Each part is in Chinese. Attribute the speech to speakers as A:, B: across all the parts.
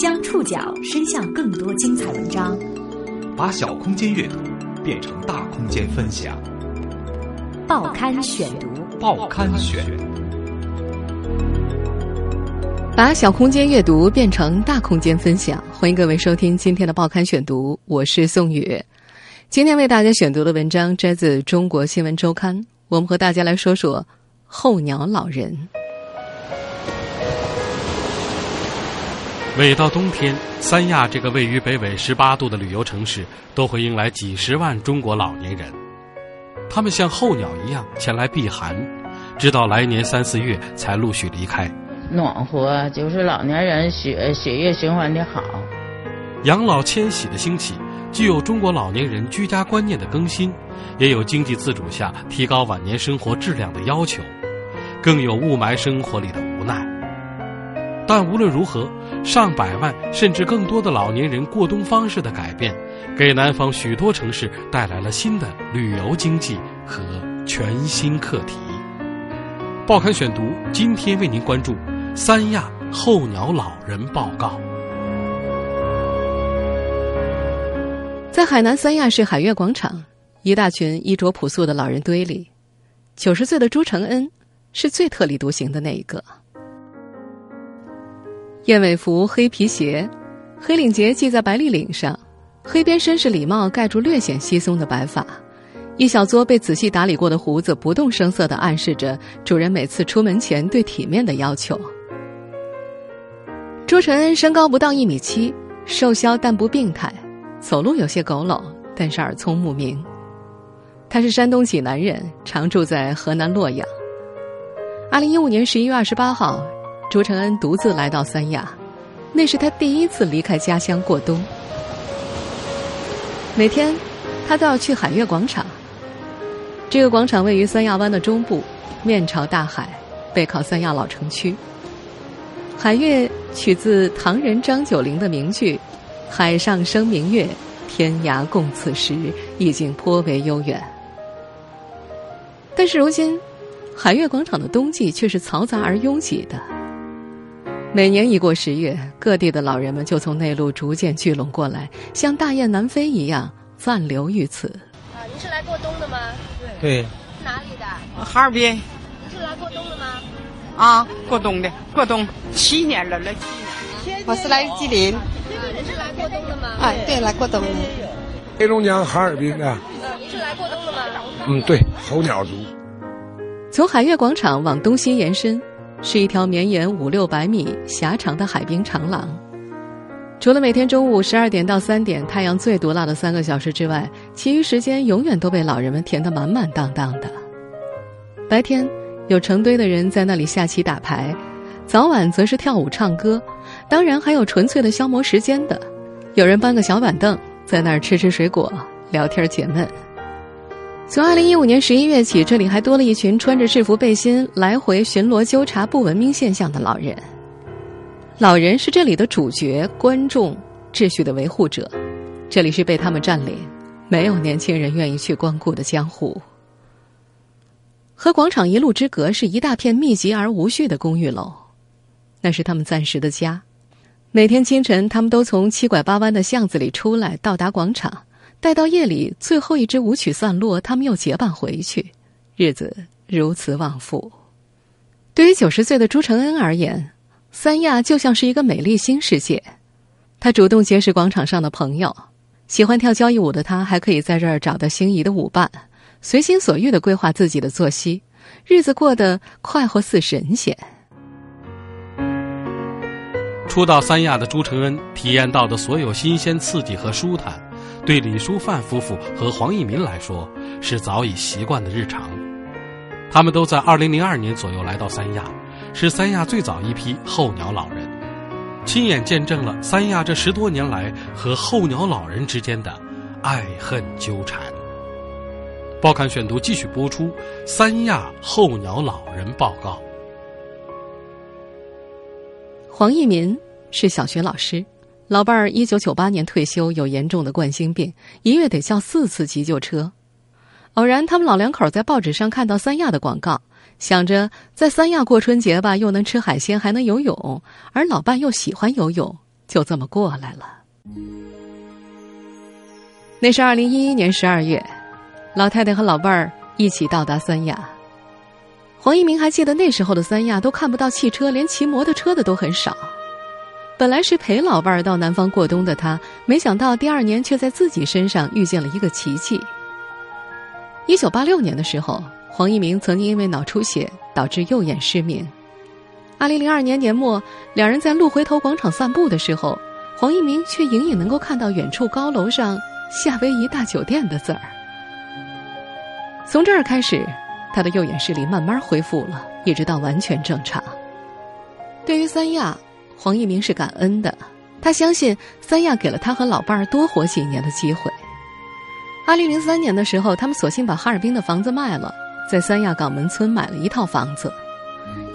A: 将触角伸向更多精彩文章，
B: 把小空间阅读变成大空间分享。
A: 报刊选读，
B: 报刊选，
C: 把小空间阅读变成大空间分享。欢迎各位收听今天的报刊选读，我是宋宇。今天为大家选读的文章摘自《中国新闻周刊》，我们和大家来说说候鸟老人。
D: 每到冬天，三亚这个位于北纬十八度的旅游城市，都会迎来几十万中国老年人。他们像候鸟一样前来避寒，直到来年三四月才陆续离开。
E: 暖和就是老年人血血液循环的好。
D: 养老迁徙的兴起，既有中国老年人居家观念的更新，也有经济自主下提高晚年生活质量的要求，更有雾霾生活里的无奈。但无论如何，上百万甚至更多的老年人过冬方式的改变，给南方许多城市带来了新的旅游经济和全新课题。报刊选读今天为您关注三亚候鸟老人报告。
C: 在海南三亚市海悦广场，一大群衣着朴素的老人堆里，九十岁的朱承恩是最特立独行的那一个。燕尾服、黑皮鞋，黑领结系在白立领上，黑边绅士礼帽盖住略显稀松的白发，一小撮被仔细打理过的胡子不动声色地暗示着主人每次出门前对体面的要求。朱晨身高不到一米七，瘦削但不病态，走路有些佝偻，但是耳聪目明。他是山东济南人，常住在河南洛阳。二零一五年十一月二十八号。朱承恩独自来到三亚，那是他第一次离开家乡过冬。每天，他都要去海月广场。这个广场位于三亚湾的中部，面朝大海，背靠三亚老城区。海月取自唐人张九龄的名句：“海上生明月，天涯共此时”，意境颇为悠远。但是如今，海月广场的冬季却是嘈杂而拥挤的。每年一过十月，各地的老人们就从内陆逐渐聚拢过来，像大雁南飞一样暂留于此。
F: 啊，您是来过冬的吗？
G: 对。
F: 哪里的？
G: 哈尔滨。
F: 您是来过冬的吗？
G: 啊，过冬的，过冬七年了，来七
H: 年。我是来吉林。
F: 您是来过冬的吗？
H: 啊，对，来过冬的。
I: 黑龙江哈尔滨的。
F: 您是来过冬的吗？
I: 嗯，对，候鸟族。
C: 从海悦广场往东西延伸。是一条绵延五六百米、狭长的海滨长廊。除了每天中午十二点到三点太阳最毒辣的三个小时之外，其余时间永远都被老人们填得满满当当的。白天有成堆的人在那里下棋打牌，早晚则是跳舞唱歌，当然还有纯粹的消磨时间的，有人搬个小板凳在那儿吃吃水果、聊天解闷。从二零一五年十一月起，这里还多了一群穿着制服背心来回巡逻纠察不文明现象的老人。老人是这里的主角、观众、秩序的维护者。这里是被他们占领、没有年轻人愿意去光顾的江湖。和广场一路之隔是一大片密集而无序的公寓楼，那是他们暂时的家。每天清晨，他们都从七拐八弯的巷子里出来，到达广场。待到夜里最后一支舞曲散落，他们又结伴回去，日子如此往复。对于九十岁的朱承恩而言，三亚就像是一个美丽新世界。他主动结识广场上的朋友，喜欢跳交谊舞的他还可以在这儿找到心仪的舞伴，随心所欲的规划自己的作息，日子过得快活似神仙。
D: 初到三亚的朱承恩体验到的所有新鲜刺激和舒坦。对李淑范夫妇和黄义民来说，是早已习惯的日常。他们都在2002年左右来到三亚，是三亚最早一批候鸟老人，亲眼见证了三亚这十多年来和候鸟老人之间的爱恨纠缠。报刊选读继续播出《三亚候鸟老人报告》。
C: 黄义民是小学老师。老伴儿一九九八年退休，有严重的冠心病，一月得叫四次急救车。偶然，他们老两口在报纸上看到三亚的广告，想着在三亚过春节吧，又能吃海鲜，还能游泳，而老伴又喜欢游泳，就这么过来了。那是二零一一年十二月，老太太和老伴儿一起到达三亚。黄一鸣还记得那时候的三亚都看不到汽车，连骑摩托车的都很少。本来是陪老伴儿到南方过冬的他，没想到第二年却在自己身上遇见了一个奇迹。一九八六年的时候，黄一鸣曾经因为脑出血导致右眼失明。二零零二年年末，两人在鹿回头广场散步的时候，黄一鸣却隐隐能够看到远处高楼上“夏威夷大酒店”的字儿。从这儿开始，他的右眼视力慢慢恢复了，一直到完全正常。对于三亚。黄一鸣是感恩的，他相信三亚给了他和老伴儿多活几年的机会。二零零三年的时候，他们索性把哈尔滨的房子卖了，在三亚港门村买了一套房子。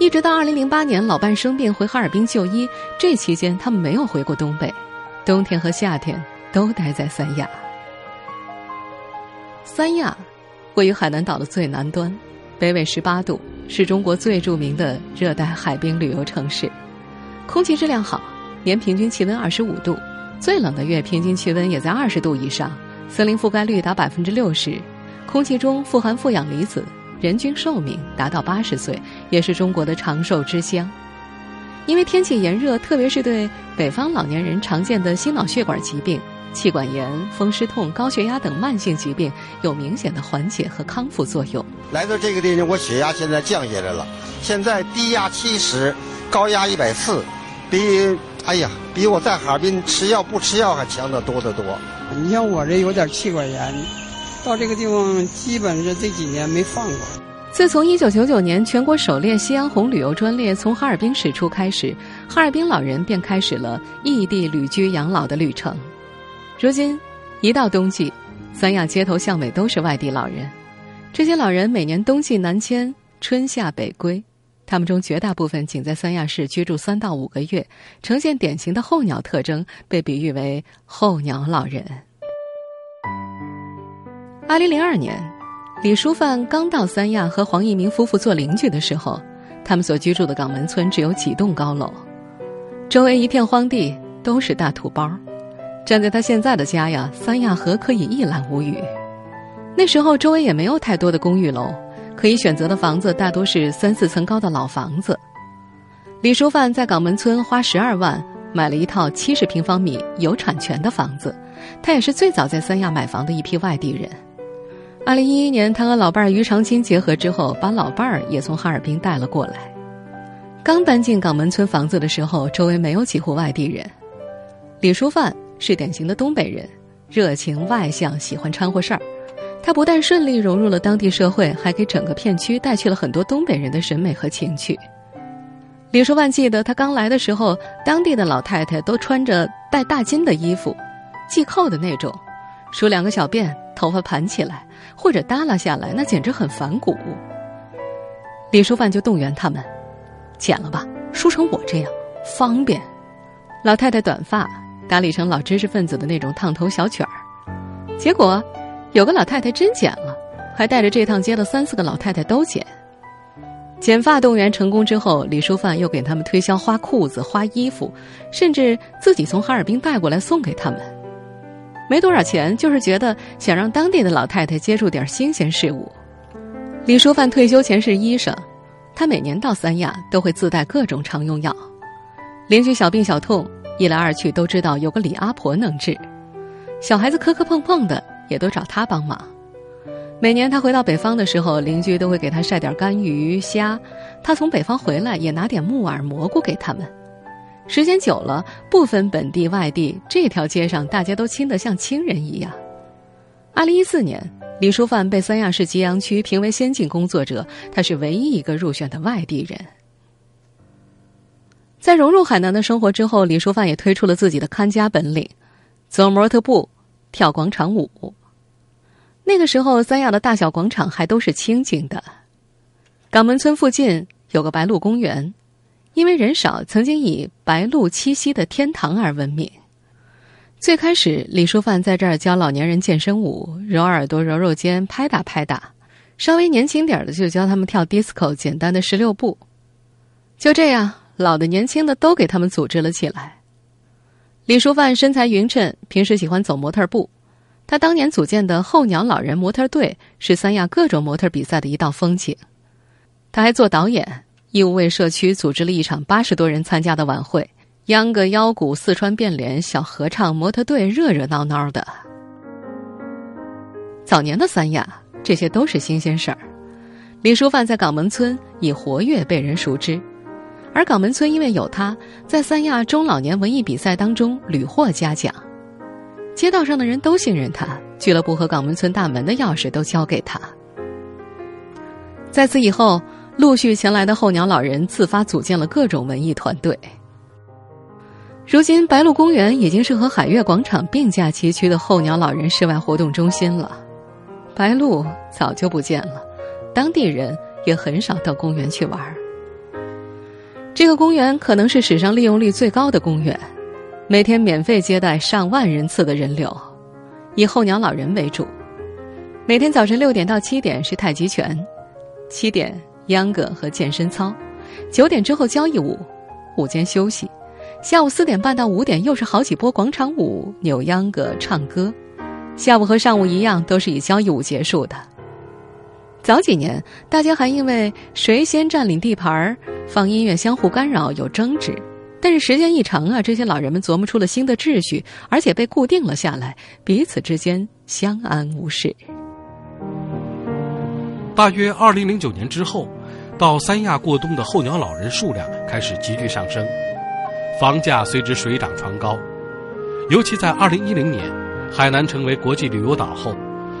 C: 一直到二零零八年，老伴生病回哈尔滨就医，这期间他们没有回过东北，冬天和夏天都待在三亚。三亚位于海南岛的最南端，北纬十八度，是中国最著名的热带海滨旅游城市。空气质量好，年平均气温二十五度，最冷的月平均气温也在二十度以上，森林覆盖率达百分之六十，空气中富含负氧离子，人均寿命达到八十岁，也是中国的长寿之乡。因为天气炎热，特别是对北方老年人常见的心脑血管疾病、气管炎、风湿痛、高血压等慢性疾病有明显的缓解和康复作用。
J: 来到这个地方，我血压现在降下来了，现在低压七十，高压一百四。比哎呀，比我在哈尔滨吃药不吃药还强得多得多。
K: 你像我这有点气管炎，到这个地方基本是这几年没放过。
C: 自从一九九九年全国首列夕阳红旅游专列从哈尔滨驶出开始，哈尔滨老人便开始了异地旅居养老的旅程。如今，一到冬季，三亚街头巷尾都是外地老人。这些老人每年冬季南迁，春夏北归。他们中绝大部分仅在三亚市居住三到五个月，呈现典型的候鸟特征，被比喻为“候鸟老人”。二零零二年，李淑范刚到三亚和黄一鸣夫妇做邻居的时候，他们所居住的港门村只有几栋高楼，周围一片荒地，都是大土包。站在他现在的家呀，三亚河可以一览无余。那时候周围也没有太多的公寓楼。可以选择的房子大多是三四层高的老房子。李淑范在港门村花十二万买了一套七十平方米有产权的房子，他也是最早在三亚买房的一批外地人。二零一一年，他和老伴儿于长青结合之后，把老伴儿也从哈尔滨带了过来。刚搬进港门村房子的时候，周围没有几户外地人。李淑范是典型的东北人，热情外向，喜欢掺和事儿。他不但顺利融入了当地社会，还给整个片区带去了很多东北人的审美和情趣。李书万记得，他刚来的时候，当地的老太太都穿着带大襟的衣服，系扣的那种，梳两个小辫，头发盘起来或者耷拉下来，那简直很反骨。李书范就动员他们，剪了吧，梳成我这样方便。老太太短发打理成老知识分子的那种烫头小卷儿，结果。有个老太太真剪了，还带着这趟街的三四个老太太都剪。剪发动员成功之后，李淑范又给他们推销花裤子、花衣服，甚至自己从哈尔滨带过来送给他们。没多少钱，就是觉得想让当地的老太太接触点新鲜事物。李淑范退休前是医生，他每年到三亚都会自带各种常用药，邻居小病小痛，一来二去都知道有个李阿婆能治。小孩子磕磕碰碰的。也都找他帮忙。每年他回到北方的时候，邻居都会给他晒点干鱼虾。他从北方回来，也拿点木耳蘑菇给他们。时间久了，不分本地外地，这条街上大家都亲得像亲人一样。二零一四年，李书范被三亚市吉阳区评为先进工作者，他是唯一一个入选的外地人。在融入海南的生活之后，李书范也推出了自己的看家本领，走模特步。跳广场舞。那个时候，三亚的大小广场还都是清静的。港门村附近有个白鹿公园，因为人少，曾经以白鹿栖息的天堂而闻名。最开始，李淑范在这儿教老年人健身舞，揉耳朵、揉揉肩、拍打拍打；稍微年轻点的，就教他们跳 disco，简单的十六步。就这样，老的、年轻的都给他们组织了起来。李淑范身材匀称，平时喜欢走模特步。他当年组建的候鸟老人模特队是三亚各种模特比赛的一道风景。他还做导演，义务为社区组织了一场八十多人参加的晚会，秧歌、腰鼓、四川变脸、小合唱、模特队，热热闹闹的。早年的三亚，这些都是新鲜事儿。李淑范在港门村以活跃被人熟知，而港门村因为有他，在三亚中老年文艺比赛当中屡获嘉奖。街道上的人都信任他，俱乐部和港门村大门的钥匙都交给他。在此以后，陆续前来的候鸟老人自发组建了各种文艺团队。如今，白鹿公园已经是和海悦广场并驾齐驱的候鸟老人室外活动中心了。白鹿早就不见了，当地人也很少到公园去玩。这个公园可能是史上利用率最高的公园。每天免费接待上万人次的人流，以候鸟老人为主。每天早晨六点到七点是太极拳，七点秧歌和健身操，九点之后交谊舞，午间休息，下午四点半到五点又是好几波广场舞、扭秧歌、唱歌。下午和上午一样，都是以交谊舞结束的。早几年，大家还因为谁先占领地盘儿，放音乐相互干扰有争执。但是时间一长啊，这些老人们琢磨出了新的秩序，而且被固定了下来，彼此之间相安无事。
D: 大约二零零九年之后，到三亚过冬的候鸟老人数量开始急剧上升，房价随之水涨船高。尤其在二零一零年，海南成为国际旅游岛后，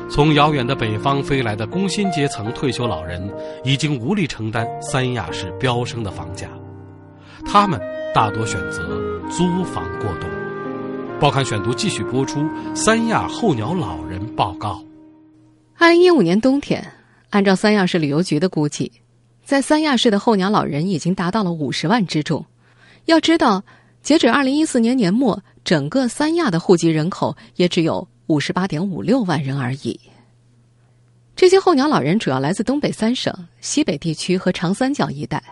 D: 从遥远的北方飞来的工薪阶层退休老人已经无力承担三亚市飙升的房价，他们。大多选择租房过冬。报刊选读继续播出三亚候鸟老人报告。
C: 二零一五年冬天，按照三亚市旅游局的估计，在三亚市的候鸟老人已经达到了五十万之众。要知道，截止二零一四年年末，整个三亚的户籍人口也只有五十八点五六万人而已。这些候鸟老人主要来自东北三省、西北地区和长三角一带。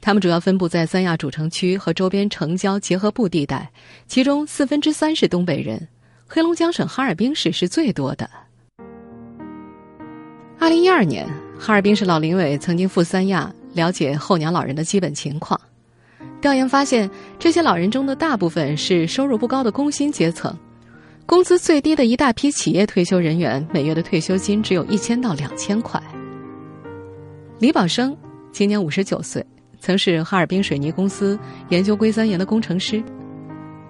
C: 他们主要分布在三亚主城区和周边城郊结合部地带，其中四分之三是东北人。黑龙江省哈尔滨市是最多的。二零一二年，哈尔滨市老龄委曾经赴三亚了解候鸟老人的基本情况，调研发现，这些老人中的大部分是收入不高的工薪阶层，工资最低的一大批企业退休人员每月的退休金只有一千到两千块。李宝生今年五十九岁。曾是哈尔滨水泥公司研究硅酸盐的工程师，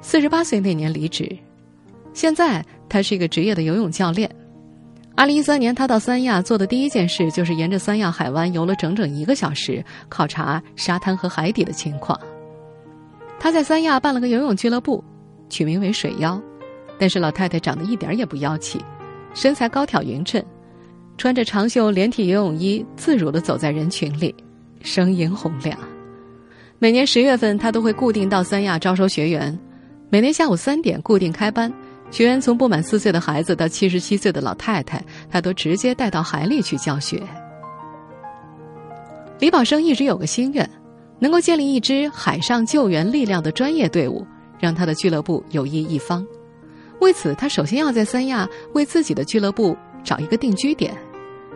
C: 四十八岁那年离职，现在他是一个职业的游泳教练。二零一三年，他到三亚做的第一件事就是沿着三亚海湾游了整整一个小时，考察沙滩和海底的情况。他在三亚办了个游泳俱乐部，取名为“水妖”，但是老太太长得一点也不妖气，身材高挑匀称，穿着长袖连体游泳衣，自如的走在人群里。声音洪亮，每年十月份她都会固定到三亚招收学员，每天下午三点固定开班，学员从不满四岁的孩子到七十七岁的老太太，她都直接带到海里去教学。李宝生一直有个心愿，能够建立一支海上救援力量的专业队伍，让他的俱乐部有益一方。为此，他首先要在三亚为自己的俱乐部找一个定居点，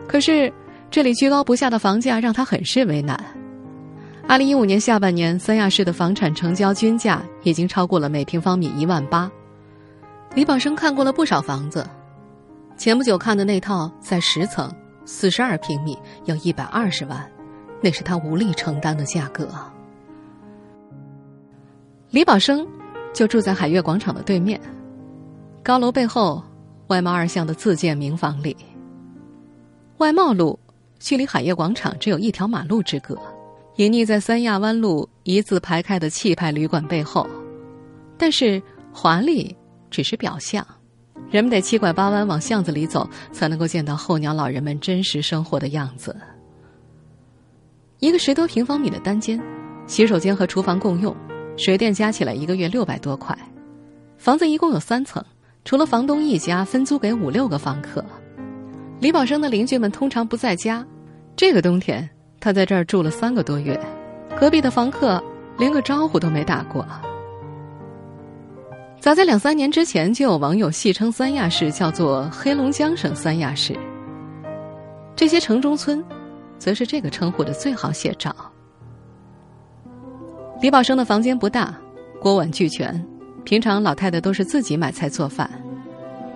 C: 可是。这里居高不下的房价让他很是为难。二零一五年下半年，三亚市的房产成交均价已经超过了每平方米一万八。李宝生看过了不少房子，前不久看的那套在十层、四十二平米，要一百二十万，那是他无力承担的价格。李宝生就住在海悦广场的对面，高楼背后，外贸二巷的自建民房里，外贸路。距离海业广场只有一条马路之隔，隐匿在三亚湾路一字排开的气派旅馆背后。但是华丽只是表象，人们得七拐八弯往巷子里走，才能够见到候鸟老人们真实生活的样子。一个十多平方米的单间，洗手间和厨房共用，水电加起来一个月六百多块。房子一共有三层，除了房东一家，分租给五六个房客。李宝生的邻居们通常不在家，这个冬天他在这儿住了三个多月，隔壁的房客连个招呼都没打过。早在两三年之前，就有网友戏称三亚市叫做黑龙江省三亚市。这些城中村，则是这个称呼的最好写照。李宝生的房间不大，锅碗俱全，平常老太太都是自己买菜做饭。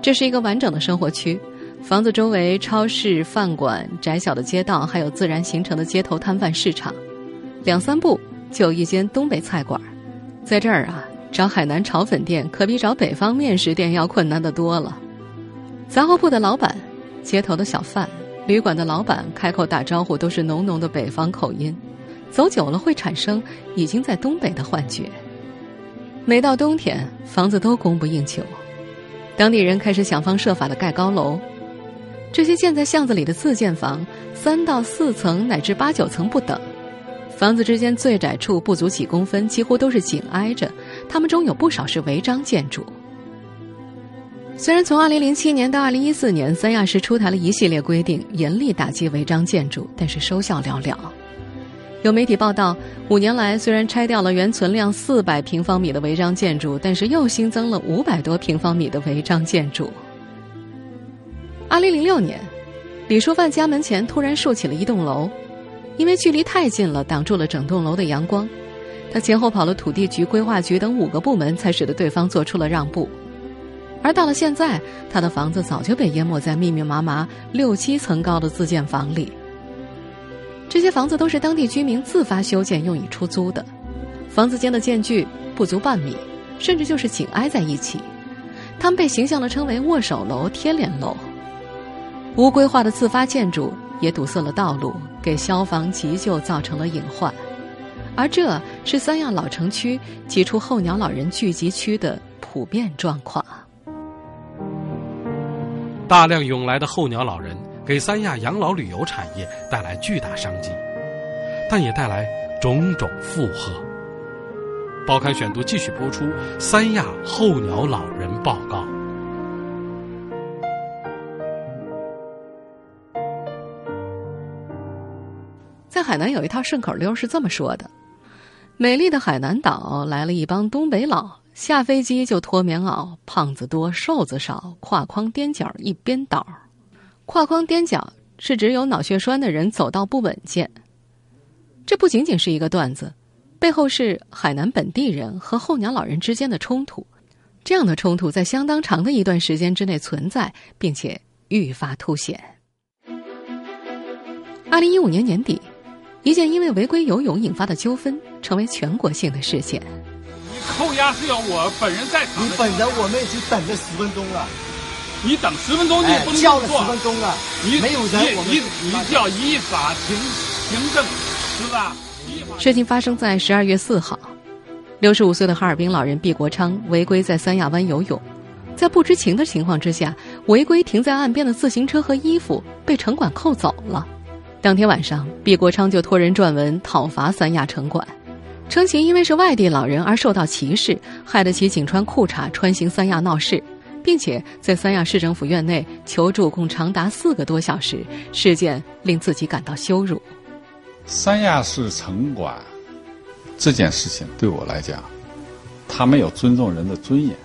C: 这是一个完整的生活区，房子周围超市、饭馆、窄小的街道，还有自然形成的街头摊贩市场。两三步就有一间东北菜馆，在这儿啊。找海南炒粉店可比找北方面食店要困难的多了。杂货铺的老板、街头的小贩、旅馆的老板开口打招呼都是浓浓的北方口音，走久了会产生已经在东北的幻觉。每到冬天，房子都供不应求，当地人开始想方设法的盖高楼。这些建在巷子里的自建房，三到四层乃至八九层不等。房子之间最窄处不足几公分，几乎都是紧挨着。他们中有不少是违章建筑。虽然从2007年到2014年，三亚市出台了一系列规定，严厉打击违章建筑，但是收效寥寥。有媒体报道，五年来虽然拆掉了原存量四百平方米的违章建筑，但是又新增了五百多平方米的违章建筑。2006年，李淑范家门前突然竖起了一栋楼。因为距离太近了，挡住了整栋楼的阳光，他前后跑了土地局、规划局等五个部门，才使得对方做出了让步。而到了现在，他的房子早就被淹没在密密麻麻六七层高的自建房里。这些房子都是当地居民自发修建用以出租的，房子间的间距不足半米，甚至就是紧挨在一起。他们被形象地称为“握手楼”“贴脸楼”。无规划的自发建筑也堵塞了道路。给消防急救造成了隐患，而这是三亚老城区几处候鸟老人聚集区的普遍状况。
D: 大量涌来的候鸟老人给三亚养老旅游产业带来巨大商机，但也带来种种负荷。报刊选读继续播出《三亚候鸟老人报告》。
C: 在海南有一套顺口溜是这么说的：“美丽的海南岛来了一帮东北佬，下飞机就脱棉袄，胖子多瘦子少，挎筐踮脚一边倒。挎筐踮脚是指有脑血栓的人走道不稳健。这不仅仅是一个段子，背后是海南本地人和候鸟老人之间的冲突。这样的冲突在相当长的一段时间之内存在，并且愈发凸显。二零一五年年底。”一件因为违规游泳引发的纠纷，成为全国性的事件。
L: 你扣押是要我本人在场。
M: 你本人我们已经等了十分钟了。
L: 你等十分钟你也不能
M: 叫了十分钟了。
L: 你
M: 没有人，我
L: 们你你叫依法行行政，是吧？
C: 事情发生在十二月四号，六十五岁的哈尔滨老人毕国昌违规在三亚湾游泳，在不知情的情况之下，违规停在岸边的自行车和衣服被城管扣走了。当天晚上，毕国昌就托人撰文讨伐三亚城管，称其因为是外地老人而受到歧视，害得其仅穿裤衩穿行三亚闹事，并且在三亚市政府院内求助共长达四个多小时，事件令自己感到羞辱。
N: 三亚市城管这件事情对我来讲，他没有尊重人的尊严，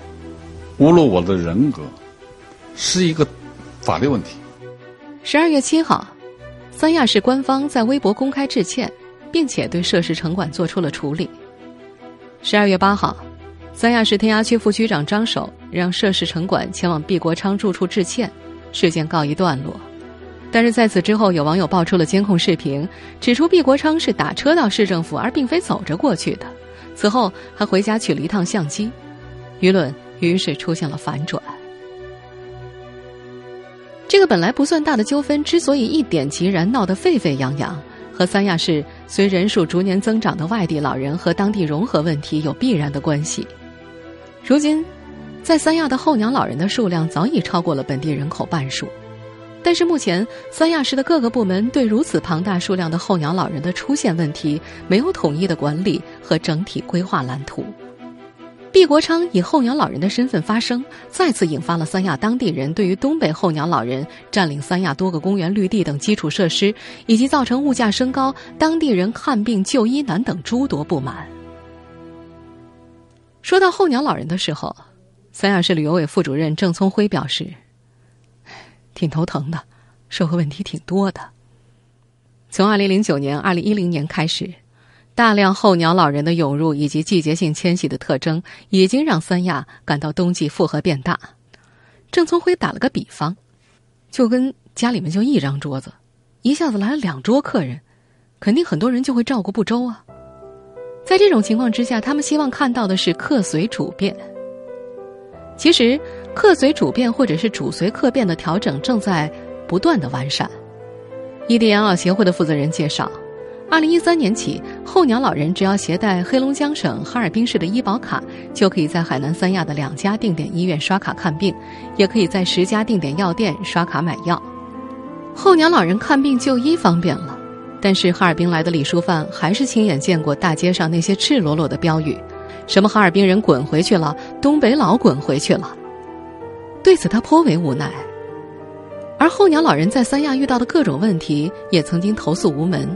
N: 侮辱我的人格，是一个法律问题。
C: 十二月七号。三亚市官方在微博公开致歉，并且对涉事城管做出了处理。十二月八号，三亚市天涯区副区长张守让涉事城管前往毕国昌住处致歉，事件告一段落。但是在此之后，有网友爆出了监控视频，指出毕国昌是打车到市政府，而并非走着过去的。此后还回家取了一趟相机，舆论于是出现了反转。这个本来不算大的纠纷，之所以一点即燃，闹得沸沸扬扬，和三亚市随人数逐年增长的外地老人和当地融合问题有必然的关系。如今，在三亚的候鸟老人的数量早已超过了本地人口半数，但是目前三亚市的各个部门对如此庞大数量的候鸟老人的出现问题，没有统一的管理和整体规划蓝图。毕国昌以候鸟老人的身份发声，再次引发了三亚当地人对于东北候鸟老人占领三亚多个公园绿地等基础设施，以及造成物价升高、当地人看病就医难等诸多不满。说到候鸟老人的时候，三亚市旅游委副主任郑聪辉表示：“挺头疼的，社会问题挺多的。从二零零九年、二零一零年开始，大量候鸟老人的涌入以及季节性迁徙的特征，已经让三亚感到冬季负荷变大。”郑聪辉打了个比方，就跟家里面就一张桌子，一下子来了两桌客人，肯定很多人就会照顾不周啊。在这种情况之下，他们希望看到的是客随主便。其实，客随主便或者是主随客便的调整正在不断的完善。异地养老协会的负责人介绍。二零一三年起，候鸟老人只要携带黑龙江省哈尔滨市的医保卡，就可以在海南三亚的两家定点医院刷卡看病，也可以在十家定点药店刷卡买药。候鸟老人看病就医方便了，但是哈尔滨来的李淑范还是亲眼见过大街上那些赤裸裸的标语，什么“哈尔滨人滚回去了”“东北佬滚回去了”。对此，他颇为无奈。而候鸟老人在三亚遇到的各种问题，也曾经投诉无门。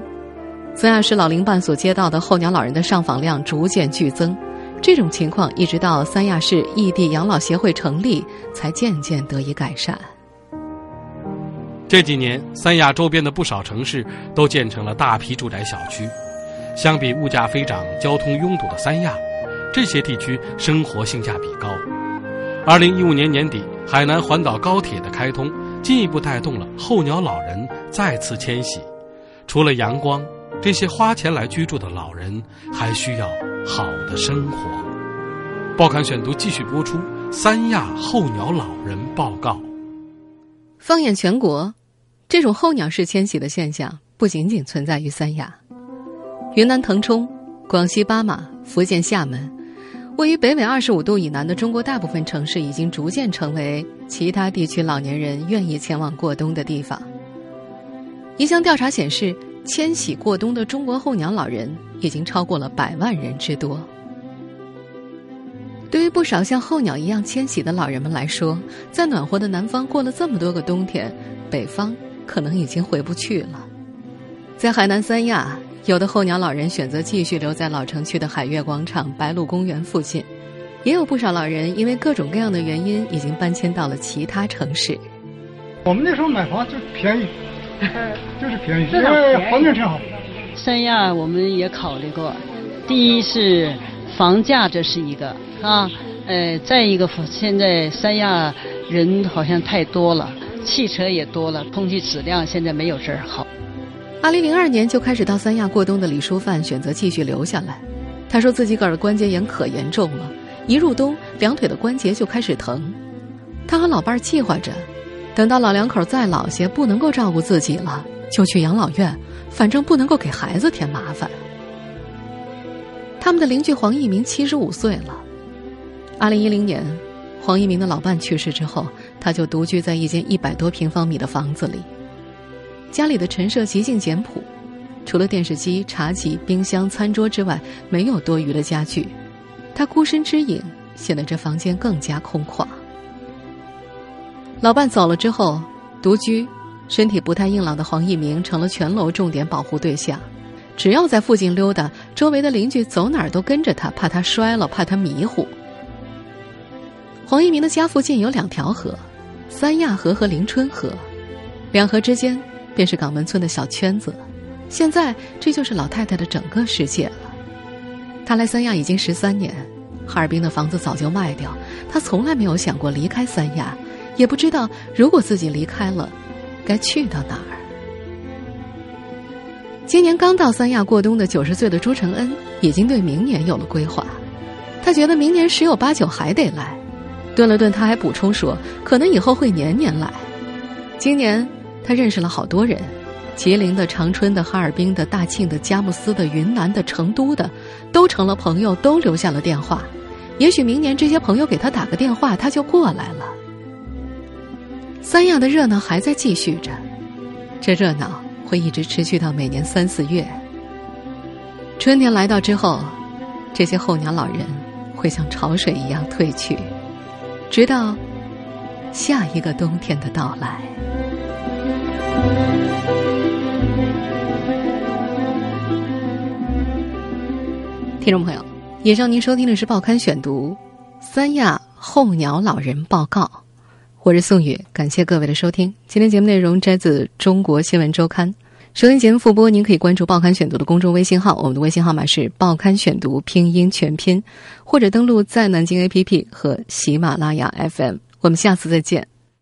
C: 三亚市老龄办所接到的候鸟老人的上访量逐渐剧增，这种情况一直到三亚市异地养老协会成立，才渐渐得以改善。
D: 这几年，三亚周边的不少城市都建成了大批住宅小区。相比物价飞涨、交通拥堵的三亚，这些地区生活性价比高。二零一五年年底，海南环岛高铁的开通，进一步带动了候鸟老人再次迁徙。除了阳光。这些花钱来居住的老人还需要好的生活。报刊选读继续播出《三亚候鸟老人报告》。
C: 放眼全国，这种候鸟式迁徙的现象不仅仅存在于三亚。云南腾冲、广西巴马、福建厦门，位于北纬二十五度以南的中国大部分城市，已经逐渐成为其他地区老年人愿意前往过冬的地方。一项调查显示。迁徙过冬的中国候鸟老人已经超过了百万人之多。对于不少像候鸟一样迁徙的老人们来说，在暖和的南方过了这么多个冬天，北方可能已经回不去了。在海南三亚，有的候鸟老人选择继续留在老城区的海悦广场、白鹿公园附近，也有不少老人因为各种各样的原因，已经搬迁到了其他城市。
O: 我们那时候买房就便宜。就是便宜，因为环境挺好。
P: 三亚我们也考虑过，第一是房价，这是一个啊，呃，再一个现在三亚人好像太多了，汽车也多了，空气质量现在没有这儿好。
C: 二零零二年就开始到三亚过冬的李淑范选择继续留下来，他说自己个儿关节炎可严重了，一入冬两腿的关节就开始疼，他和老伴儿计划着。等到老两口再老些，不能够照顾自己了，就去养老院，反正不能够给孩子添麻烦。他们的邻居黄一鸣七十五岁了。二零一零年，黄一鸣的老伴去世之后，他就独居在一间一百多平方米的房子里。家里的陈设极尽简朴，除了电视机、茶几、冰箱、餐桌之外，没有多余的家具。他孤身之影，显得这房间更加空旷。老伴走了之后，独居、身体不太硬朗的黄一鸣成了全楼重点保护对象。只要在附近溜达，周围的邻居走哪儿都跟着他，怕他摔了，怕他迷糊。黄一鸣的家附近有两条河，三亚河和临春河，两河之间便是港门村的小圈子。现在这就是老太太的整个世界了。她来三亚已经十三年，哈尔滨的房子早就卖掉，她从来没有想过离开三亚。也不知道，如果自己离开了，该去到哪儿。今年刚到三亚过冬的九十岁的朱承恩，已经对明年有了规划。他觉得明年十有八九还得来。顿了顿，他还补充说，可能以后会年年来。今年他认识了好多人，吉林的、长春的、哈尔滨的、大庆的、佳木斯的、云南的、成都的，都成了朋友，都留下了电话。也许明年这些朋友给他打个电话，他就过来了。三亚的热闹还在继续着，这热闹会一直持续到每年三四月。春天来到之后，这些候鸟老人会像潮水一样退去，直到下一个冬天的到来。听众朋友，以上您收听的是《报刊选读》，三亚。候鸟老人报告。我是宋宇，感谢各位的收听。今天节目内容摘自《中国新闻周刊》。收听节目复播，您可以关注“报刊选读”的公众微信号，我们的微信号码是“报刊。选读”拼音全拼，或者登录在南京 APP 和喜马拉雅 FM。我们下次再见。